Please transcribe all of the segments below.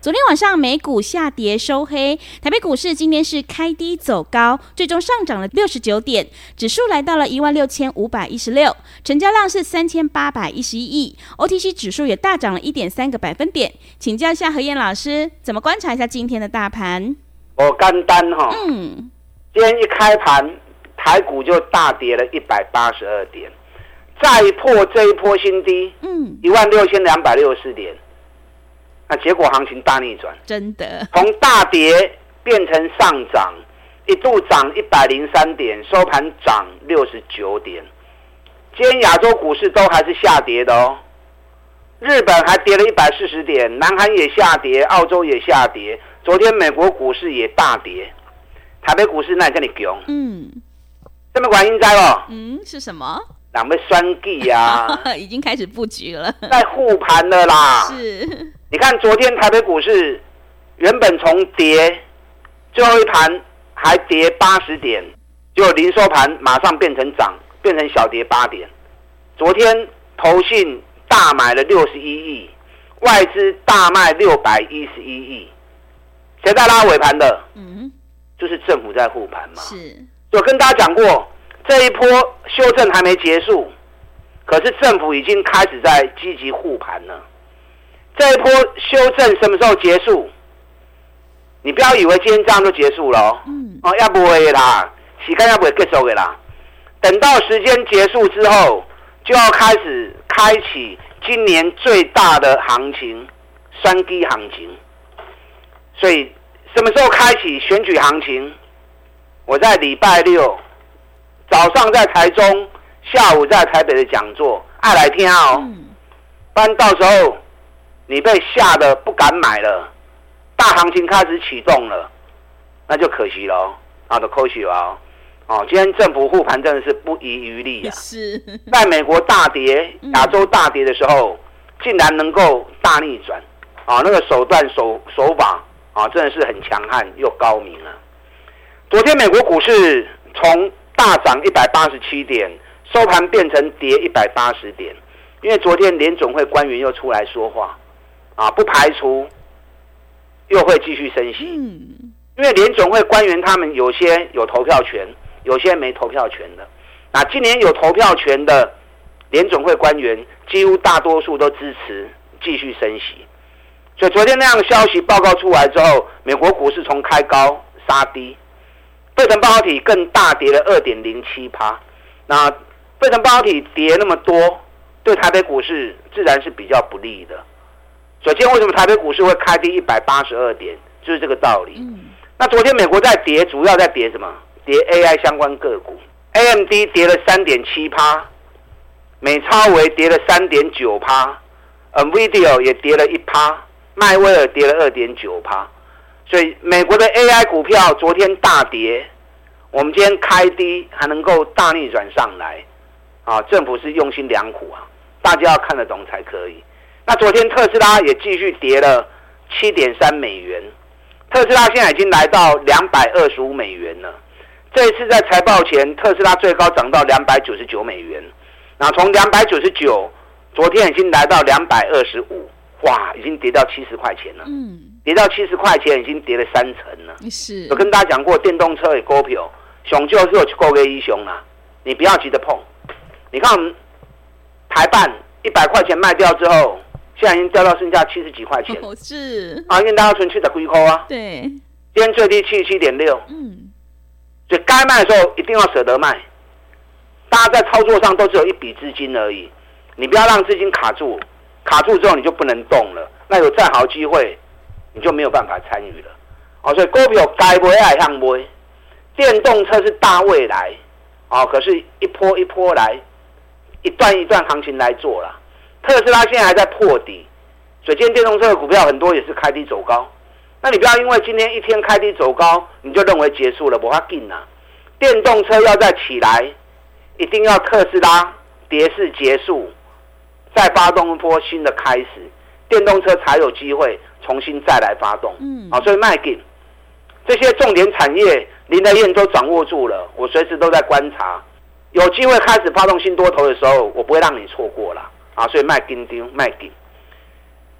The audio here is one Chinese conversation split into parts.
昨天晚上美股下跌收黑，台北股市今天是开低走高，最终上涨了六十九点，指数来到了一万六千五百一十六，成交量是三千八百一十一亿，OTC 指数也大涨了一点三个百分点。请教一下何燕老师，怎么观察一下今天的大盘？我干单哈，嗯，今天一开盘，台股就大跌了一百八十二点，再破这一波新低，嗯，一万六千两百六十四点。那结果行情大逆转，真的。从大跌变成上涨，一度涨一百零三点，收盘涨六十九点。今天亚洲股市都还是下跌的哦，日本还跌了一百四十点，南韩也下跌，澳洲也下跌。昨天美国股市也大跌，台北股市那跟你讲，嗯，这么管应灾哦，嗯，是什么？两位双 G 呀，已经开始布局了，在护盘了啦，是。你看，昨天台北股市原本从跌，最后一盘还跌八十点，就零收盘马上变成涨，变成小跌八点。昨天投信大买了六十一亿，外资大卖六百一十一亿，谁在拉尾盘的？嗯，就是政府在护盘嘛。是，我跟大家讲过，这一波修正还没结束，可是政府已经开始在积极护盘了。这一波修正什么时候结束？你不要以为今天这样就结束了哦，嗯、哦，要不会啦，时间要不会结束的啦。等到时间结束之后，就要开始开启今年最大的行情——双击行情。所以什么时候开启选举行情？我在礼拜六早上在台中，下午在台北的讲座，爱来听哦。嗯，不然到时候。你被吓得不敢买了，大行情开始启动了，那就可惜了，好的，可惜了哦。今天政府护盘真的是不遗余力啊！是，在美国大跌、亚洲大跌的时候，竟然能够大逆转啊！那个手段手手法啊，真的是很强悍又高明啊！昨天美国股市从大涨一百八十七点，收盘变成跌一百八十点，因为昨天联总会官员又出来说话。啊，不排除又会继续升息，因为联总会官员他们有些有投票权，有些没投票权的。那今年有投票权的联总会官员，几乎大多数都支持继续升息。所以昨天那样的消息报告出来之后，美国股市从开高杀低，费城半导体更大跌了二点零七趴。那费城半导体跌那么多，对台北股市自然是比较不利的。首先，为什么台北股市会开低一百八十二点？就是这个道理。嗯、那昨天美国在跌，主要在跌什么？跌 AI 相关个股，AMD 跌了三点七趴，美超微跌了三点九趴，NVIDIA 也跌了一趴，迈威尔跌了二点九趴。所以美国的 AI 股票昨天大跌，我们今天开低还能够大逆转上来，啊，政府是用心良苦啊，大家要看得懂才可以。那昨天特斯拉也继续跌了七点三美元，特斯拉现在已经来到两百二十五美元了。这一次在财报前，特斯拉最高涨到两百九十九美元，那从两百九十九，昨天已经来到两百二十五，哇，已经跌到七十块钱了。嗯，跌到七十块钱，已经跌了三成了。是，我跟大家讲过，电动车也股票，熊就是有去购个英雄啊，你不要急着碰。你看台办一百块钱卖掉之后。现在已经掉到剩下七十几块钱，哦、是啊，因为大家存去的亏空啊。对，今天最低七十七点六，嗯，所以该卖的时候一定要舍得卖。大家在操作上都只有一笔资金而已，你不要让资金卡住，卡住之后你就不能动了。那有再好机会，你就没有办法参与了。哦，所以股票该买还向买，电动车是大未来，啊，可是一波一波来，一段一段行情来做了。特斯拉现在还在破底，所以今天电动车的股票很多也是开低走高。那你不要因为今天一天开低走高，你就认为结束了，不要紧呐。电动车要再起来，一定要特斯拉跌势结束，再发动一波新的开始，电动车才有机会重新再来发动。嗯，好，所以卖紧这些重点产业，林德燕都掌握住了，我随时都在观察，有机会开始发动新多头的时候，我不会让你错过了。啊，所以卖紧钉卖紧。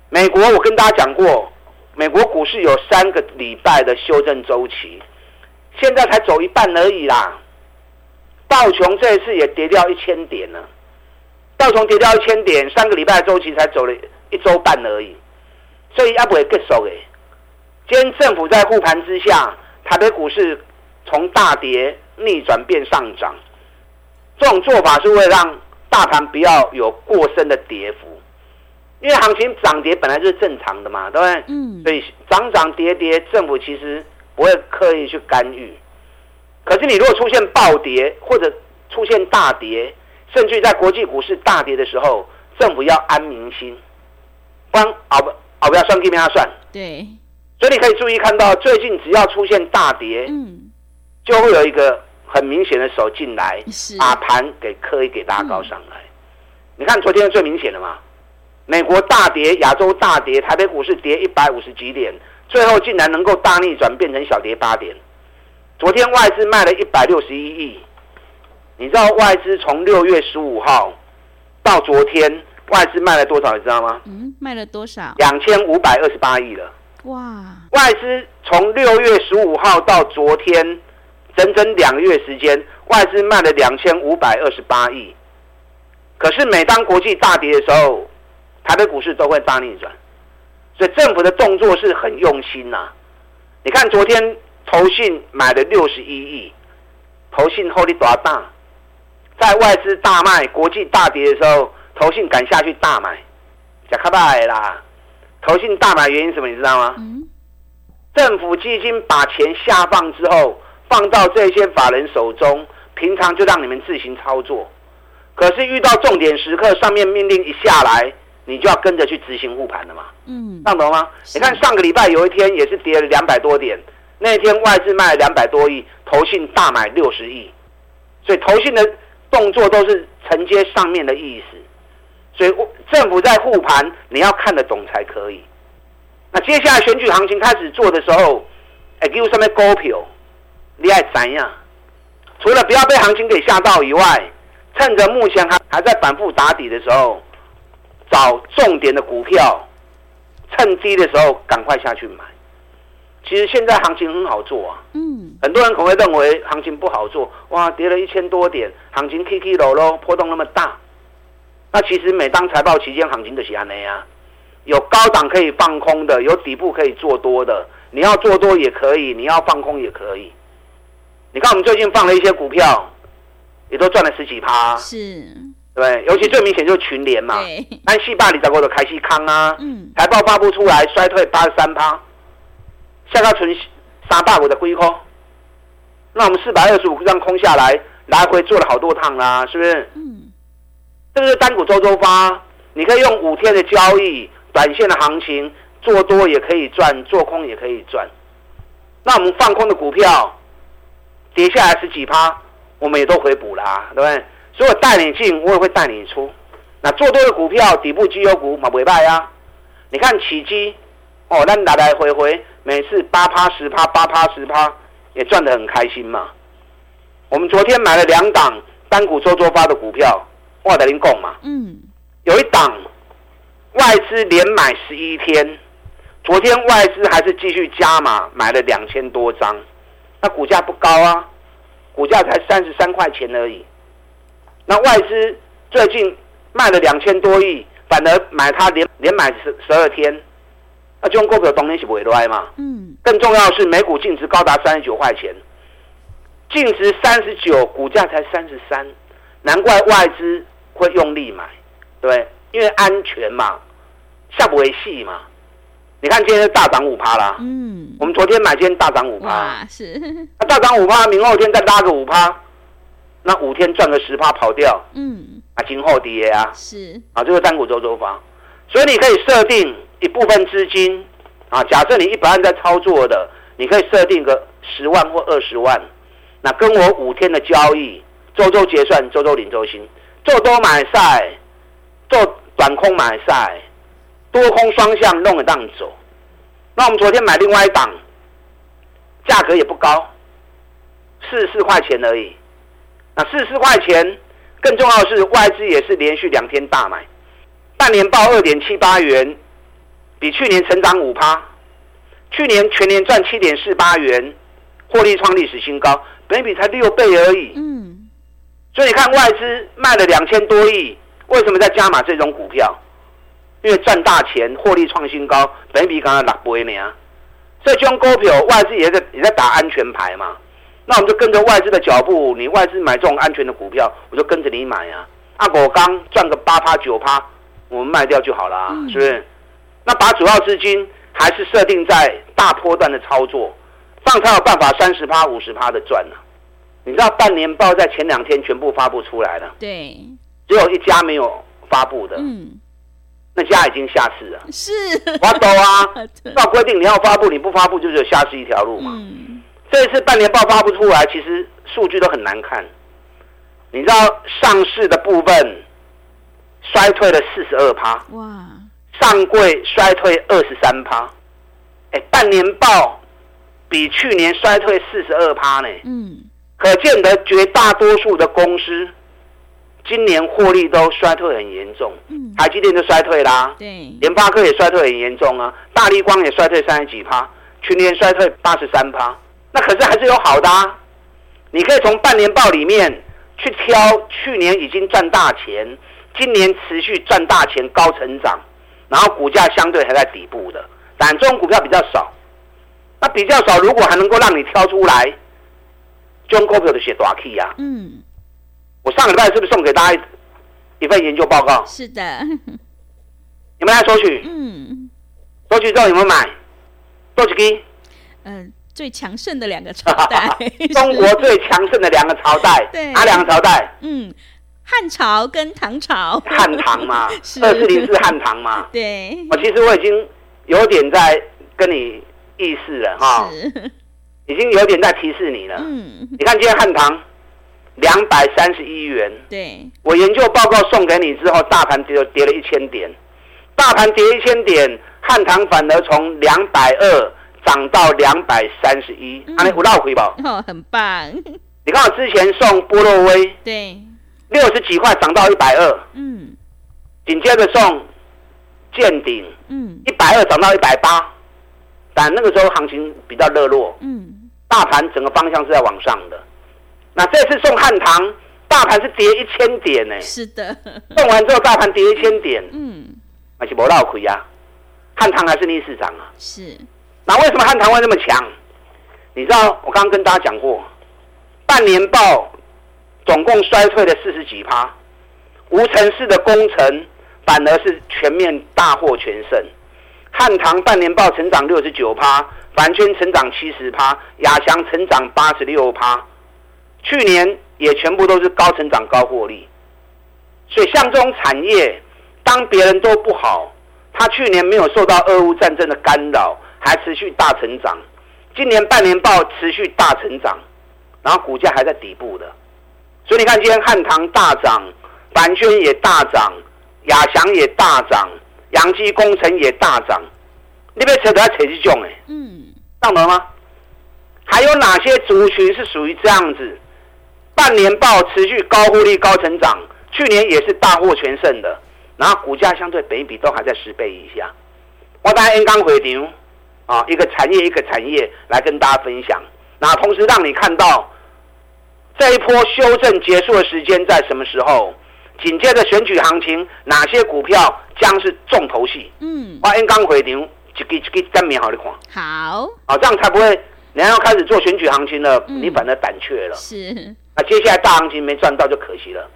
美国我跟大家讲过，美国股市有三个礼拜的修正周期。现在才走一半而已啦，道琼这一次也跌掉一千点了，道琼跌掉一千点，三个礼拜的周期才走了一周半而已，所以也不会结束诶。今天政府在护盘之下，台北股市从大跌逆转变上涨，这种做法是为了让大盘不要有过深的跌幅，因为行情涨跌本来就是正常的嘛，对不对？嗯。所以涨涨跌跌，政府其实。不会刻意去干预，可是你如果出现暴跌或者出现大跌，甚至在国际股市大跌的时候，政府要安民心，不然熬不熬不要算给别人算。对，所以你可以注意看到，最近只要出现大跌，嗯，就会有一个很明显的手进来，把盘给刻意给拉高上来。嗯、你看昨天是最明显的嘛，美国大跌，亚洲大跌，台北股市跌一百五十几点。最后竟然能够大逆转，变成小跌八点。昨天外资卖了一百六十一亿，你知道外资从六月十五号到昨天外资卖了多少？你知道吗？嗯，卖了多少？两千五百二十八亿了。哇！外资从六月十五号到昨天，整整两个月时间，外资卖了两千五百二十八亿。可是每当国际大跌的时候，台北股市都会大逆转。所以政府的动作是很用心呐、啊，你看昨天投信买了六十一亿，投信获利多大？在外资大卖、国际大跌的时候，投信敢下去大买，假卡拜啦！投信大买原因什么？你知道吗？嗯、政府基金把钱下放之后，放到这些法人手中，平常就让你们自行操作，可是遇到重点时刻，上面命令一下来。你就要跟着去执行护盘了嘛？嗯，听懂吗？你看上个礼拜有一天也是跌了两百多点，那天外资卖了两百多亿，投信大买六十亿，所以投信的动作都是承接上面的意思。所以政府在护盘，你要看得懂才可以。那接下来选举行情开始做的时候，哎，给我上面股票，你爱怎样？除了不要被行情给吓到以外，趁着目前还还在反复打底的时候。找重点的股票，趁低的时候赶快下去买。其实现在行情很好做啊。嗯。很多人可能会认为行情不好做，哇，跌了一千多点，行情 K K 楼喽，波动那么大。那其实每当财报期间，行情就是这样啊。有高档可以放空的，有底部可以做多的。你要做多也可以，你要放空也可以。你看我们最近放了一些股票，也都赚了十几趴。是。对，尤其最明显就是群联嘛，按四百二十五的凯西康啊，嗯，财报发布出来衰退八十三趴，下个存三百五的龟空，那我们四百二十五张空下来，来回做了好多趟啦，是不是？嗯，这个是单股周周发，你可以用五天的交易，短线的行情做多也可以赚，做空也可以赚。那我们放空的股票跌下来十几趴，我们也都回补啦，对不对？所以我带你进，我也会带你出。那做多的股票，底部绩优股嘛，尾巴呀。你看起基，哦，那来来回回，每次八趴十趴，八趴十趴，也赚得很开心嘛。我们昨天买了两档单股周周发的股票，我得您供嘛。嗯。有一档外资连买十一天，昨天外资还是继续加码，买了两千多张。那股价不高啊，股价才三十三块钱而已。那外资最近卖了两千多亿，反而买它连连买十十二天，那这种股票当然是不会来嘛。嗯。更重要的是，每股净值高达三十九块钱，净值三十九，股价才三十三，难怪外资会用力买，对，因为安全嘛，下不为戏嘛。你看今天是大涨五趴啦。嗯。我们昨天买，今天大涨五趴。是。那大涨五趴，明后天再拉个五趴。那五天赚个十趴跑掉，嗯，啊，今后跌啊，是啊，这个单股周周发，所以你可以设定一部分资金啊，假设你一百万在操作的，你可以设定个十万或二十万，那跟我五天的交易，周周结算，周周领周薪，做多买赛，做短空买赛，多空双向弄得当走。那我们昨天买另外一档，价格也不高，四十四块钱而已。那四十四块钱，更重要的是外资也是连续两天大买，半年报二点七八元，比去年成长五趴，去年全年赚七点四八元，获利创历史新高，本比才六倍而已。嗯，所以你看外资卖了两千多亿，为什么在加码这种股票？因为赚大钱，获利创新高，本比刚刚六倍呢。所以这种股票外资也在也在打安全牌嘛。那我们就跟着外资的脚步，你外资买这种安全的股票，我就跟着你买啊。阿狗刚赚个八趴九趴，我们卖掉就好了，啊，是不是？那把主要资金还是设定在大波段的操作，这样才有办法三十趴五十趴的赚呢，啊。你知道半年报在前两天全部发布出来了，对，只有一家没有发布的，嗯。那家已经下市了，是，我懂啊。照规定你要发布，你不发布就只有下市一条路嘛。嗯。这一次半年报发不出来，其实数据都很难看。你知道上市的部分衰退了四十二趴，哇！上柜衰退二十三趴，哎，半年报比去年衰退四十二趴呢。嗯。可见得绝大多数的公司。今年获利都衰退很严重，台积电就衰退啦，对，联发科也衰退很严重啊，大立光也衰退三十几趴，去年衰退八十三趴，那可是还是有好的啊，你可以从半年报里面去挑去年已经赚大钱，今年持续赚大钱高成长，然后股价相对还在底部的，但这种股票比较少，那比较少，如果还能够让你挑出来，中股票的写大 K 呀，嗯。我上个礼拜是不是送给大家一份研究报告？是的，你们来索取。嗯，索取之后你们买多几支？嗯、呃，最强盛的两个朝 代，中国最强盛的两个朝代，对，哪两个朝代？嗯，汉朝跟唐朝。汉唐嘛，二四零是汉唐嘛。对。我其实我已经有点在跟你意思了哈，已经有点在提示你了。嗯，你看今天汉唐。两百三十一元，对，我研究报告送给你之后，大盘跌跌了一千点，大盘跌一千点，汉唐反而从两百二涨到两百三十一，啊，你有绕回吧？哦，很棒。你看我之前送波洛威，对，六十几块涨到一百二，嗯，紧接着送健鼎，嗯，一百二涨到一百八，但那个时候行情比较热络，嗯，大盘整个方向是在往上的。那这次送汉唐，大盘是跌一千点呢。是的，送完之后大盘跌一千点，嗯，那是没落亏啊。汉唐还是逆市涨啊。是。那为什么汉唐会那么强？你知道我刚刚跟大家讲过，半年报总共衰退了四十几趴，无尘市的工程反而是全面大获全胜。汉唐半年报成长六十九趴，凡圈成长七十趴，亚翔成长八十六趴。去年也全部都是高成长、高获利，所以像这种产业，当别人都不好，它去年没有受到俄乌战争的干扰，还持续大成长。今年半年报持续大成长，然后股价还在底部的，所以你看今天汉唐大涨，板轩也大涨，亚翔也大涨，阳基工程也大涨，你别扯得扯这种哎，嗯，上楼吗？还有哪些族群是属于这样子？半年报持续高获利、高成长，去年也是大获全胜的，然后股价相对本益比都还在十倍以下。我大家刚回流啊，一个产业一个产业来跟大家分享，那同时让你看到这一波修正结束的时间在什么时候？紧接着选举行情，哪些股票将是重头戏？嗯，我刚回流，一个一个真面好的看。好，好，这样才不会，人家要开始做选举行情了，嗯、你反而胆怯了。是。那接下来大行情没赚到就可惜了。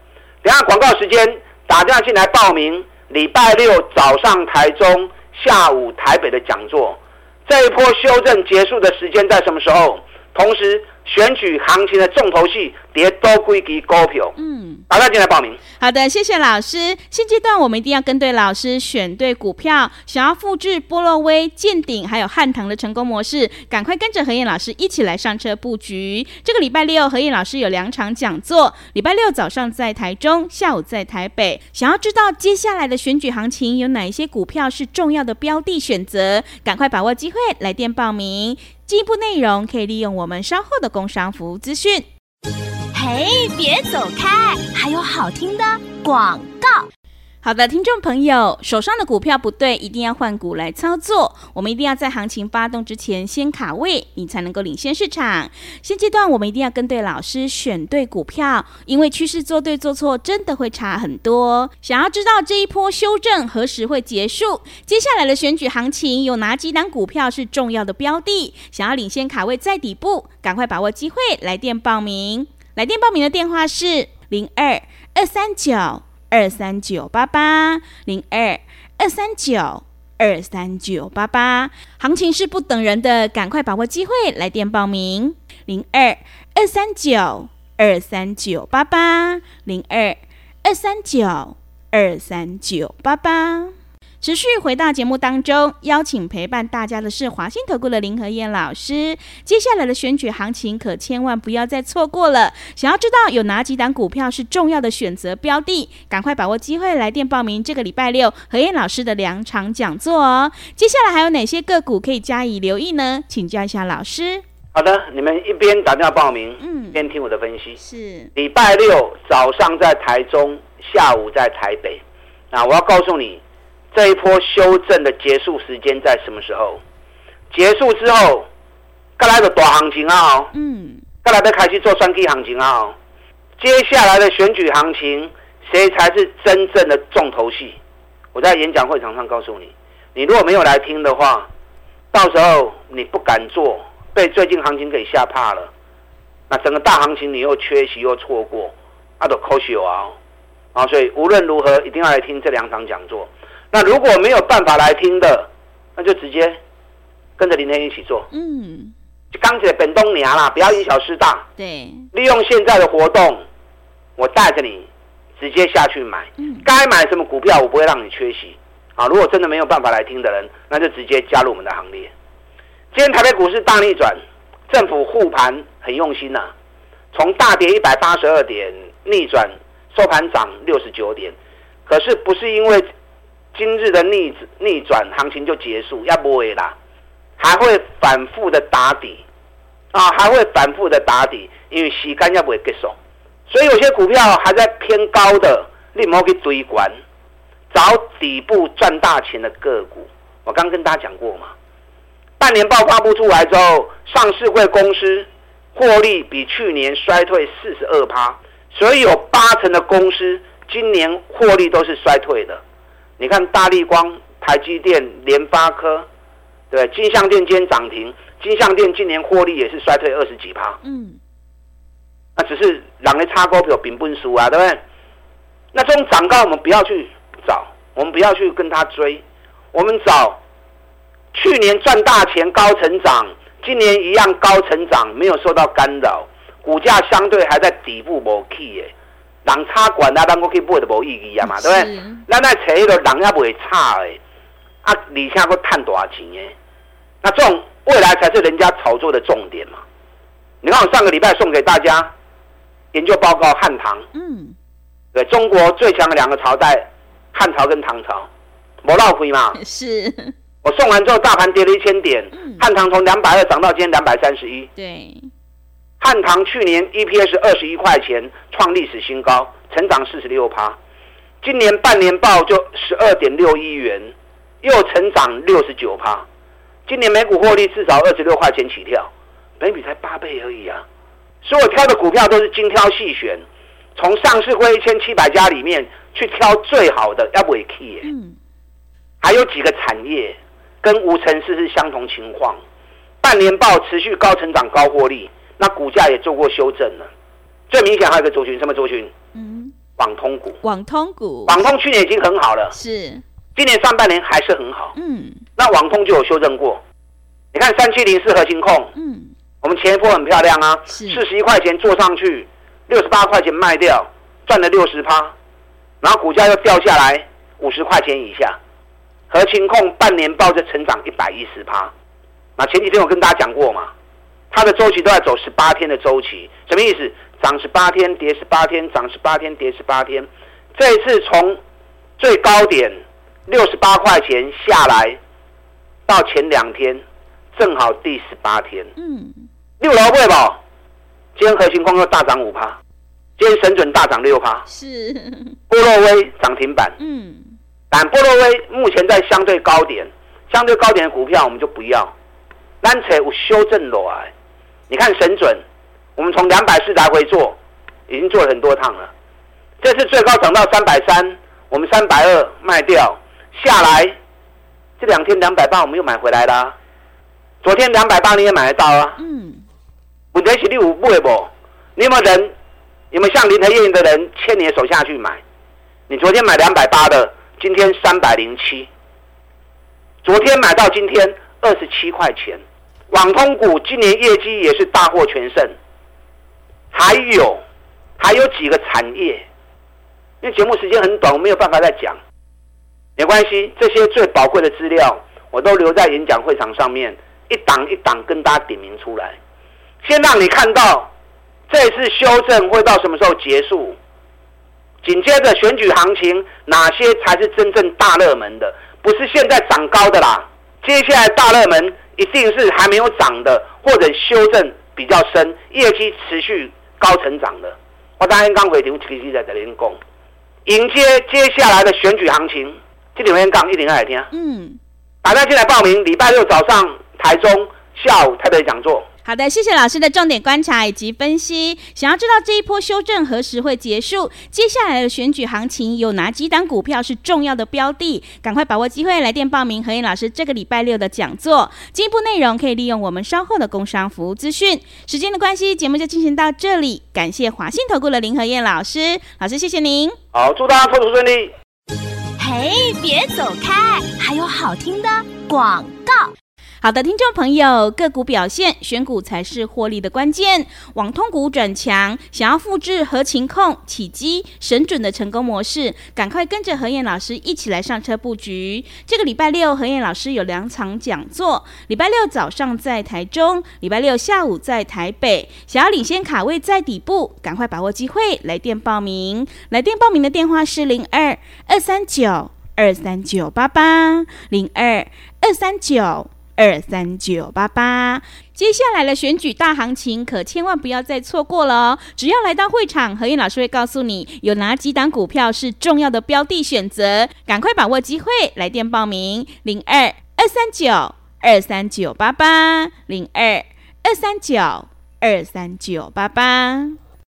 等下广告时间，打电话进来报名。礼拜六早上台中，下午台北的讲座。这一波修正结束的时间在什么时候？同时选举行情的重头戏，跌多归给股票。嗯，大家进来报名。好的，谢谢老师。现阶段我们一定要跟对老师，选对股票。想要复制波洛威、见顶还有汉唐的成功模式，赶快跟着何燕老师一起来上车布局。这个礼拜六，何燕老师有两场讲座。礼拜六早上在台中，下午在台北。想要知道接下来的选举行情有哪一些股票是重要的标的选择，赶快把握机会，来电报名。进一步内容可以利用我们稍后的工商服务资讯。嘿，别走开，还有好听的广告。好的，听众朋友，手上的股票不对，一定要换股来操作。我们一定要在行情发动之前先卡位，你才能够领先市场。现阶段我们一定要跟对老师，选对股票，因为趋势做对做错真的会差很多。想要知道这一波修正何时会结束？接下来的选举行情有哪几档股票是重要的标的？想要领先卡位在底部，赶快把握机会，来电报名。来电报名的电话是零二二三九。二三九八八零二二三九二三九八八，行情是不等人的，赶快把握机会，来电报名零二二三九二三九八八零二二三九二三九八八。持续回到节目当中，邀请陪伴大家的是华信投顾的林和燕老师。接下来的选举行情可千万不要再错过了。想要知道有哪几档股票是重要的选择标的，赶快把握机会来电报名这个礼拜六何燕老师的两场讲座哦。接下来还有哪些个股可以加以留意呢？请教一下老师。好的，你们一边打电话报名，嗯，一边听我的分析。是礼拜六早上在台中，下午在台北。那我要告诉你。这一波修正的结束时间在什么时候？结束之后，再来的大行情啊！嗯，再来的开始做双 K 行情啊！接下来的选举行情，谁才是真正的重头戏？我在演讲会场上告诉你，你如果没有来听的话，到时候你不敢做，被最近行情给吓怕了，那整个大行情你又缺席又错过，那都可惜啊！啊，所以无论如何一定要来听这两场讲座。那如果没有办法来听的，那就直接跟着林天一起做。嗯，就钢铁本东娘啦，不要因小失大。对，利用现在的活动，我带着你直接下去买。嗯，该买什么股票，我不会让你缺席。啊，如果真的没有办法来听的人，那就直接加入我们的行列。今天台北股市大逆转，政府护盘很用心呐、啊，从大跌一百八十二点逆转收盘涨六十九点，可是不是因为。今日的逆逆转行情就结束，要不会啦，还会反复的打底啊，还会反复的打底，因为时间要不会结束，所以有些股票还在偏高的，你莫去追关，找底部赚大钱的个股。我刚跟大家讲过嘛，半年报发布出来之后，上市会公司获利比去年衰退四十二趴，所以有八成的公司今年获利都是衰退的。你看大力光、台积电、联发科，对，金相电今天涨停，金相电今年获利也是衰退二十几趴。嗯，那只是两个差股票并不输啊，对不对？那这种涨高我们不要去找，我们不要去跟他追，我们找去年赚大钱高成长，今年一样高成长，没有受到干扰，股价相对还在底部没起耶。人差管啊，咱过去买都无意义啊嘛，对不对？咱来找迄个人也不会差诶，啊，而且佫赚多少钱诶？那这种未来才是人家炒作的重点嘛。你看我上个礼拜送给大家研究报告，汉唐，嗯，对，中国最强的两个朝代，汉朝跟唐朝，没闹亏嘛。是。我送完之后，大盘跌了一千点，嗯、汉唐从两百二涨到今天两百三十一。对。汉唐去年 EPS 二十一块钱，创历史新高，成长四十六趴。今年半年报就十二点六亿元，又成长六十九趴。今年每股获利至少二十六块钱起跳，每比才八倍而已啊！所以我挑的股票都是精挑细选，从上市会一千七百家里面去挑最好的，要不也 key。嗯。还有几个产业跟无尘市是相同情况，半年报持续高成长、高获利。那股价也做过修正了，最明显还有一个族群，什么族群？嗯，网通股。网通股，网通去年已经很好了，是，今年上半年还是很好。嗯，那网通就有修正过。你看三七零四核心控，嗯，我们前一波很漂亮啊，四十一块钱做上去，六十八块钱卖掉，赚了六十趴，然后股价又掉下来五十块钱以下。合勤控半年报就成长一百一十趴，那前几天我跟大家讲过嘛，它的周期都在走十八天的周期，什么意思？涨十八天，跌十八天，涨十八天，跌十八天。这一次从最高点六十八块钱下来，到前两天正好第十八天。嗯，六楼会吧？今天合勤控又大涨五趴，今天神准大涨六趴，是波洛威涨停板。嗯。但波洛威目前在相对高点，相对高点的股票我们就不要。单扯有修正落来，你看神准，我们从两百四来回做，已经做了很多趟了。这次最高涨到三百三，我们三百二卖掉下来，这两天两百八我们又买回来了。昨天两百八你也买得到啊。嗯。问题是你有买不？你有没有人？有没有像林和燕的人牵你的手下去买？你昨天买两百八的。今天三百零七，昨天买到今天二十七块钱。网通股今年业绩也是大获全胜，还有还有几个产业，因为节目时间很短，我没有办法再讲，没关系，这些最宝贵的资料我都留在演讲会场上面，一档一档跟大家点名出来，先让你看到这次修正会到什么时候结束。紧接着选举行情，哪些才是真正大热门的？不是现在涨高的啦，接下来大热门一定是还没有涨的，或者修正比较深，业绩持续高成长的。我当天刚回头其实在这里讲，迎接接下来的选举行情，这里面讲一零二来听。嗯，大家进来报名，礼拜六早上台中，下午台北讲座。好的，谢谢老师的重点观察以及分析。想要知道这一波修正何时会结束？接下来的选举行情有哪几档股票是重要的标的？赶快把握机会来电报名何燕老师这个礼拜六的讲座。进一步内容可以利用我们稍后的工商服务资讯。时间的关系，节目就进行到这里。感谢华信投顾的林何燕老师，老师谢谢您。好，祝大家投资顺利。嘿，别走开，还有好听的广告。好的，听众朋友，个股表现，选股才是获利的关键。网通股转强，想要复制合勤控、起基、神准的成功模式，赶快跟着何燕老师一起来上车布局。这个礼拜六，何燕老师有两场讲座，礼拜六早上在台中，礼拜六下午在台北。想要领先卡位在底部，赶快把握机会，来电报名。来电报名的电话是零二二三九二三九八八零二二三九。二三九八八，接下来的选举大行情可千万不要再错过了哦！只要来到会场，何燕老师会告诉你有哪几档股票是重要的标的选择，赶快把握机会，来电报名零二二三九二三九八八零二二三九二三九八八。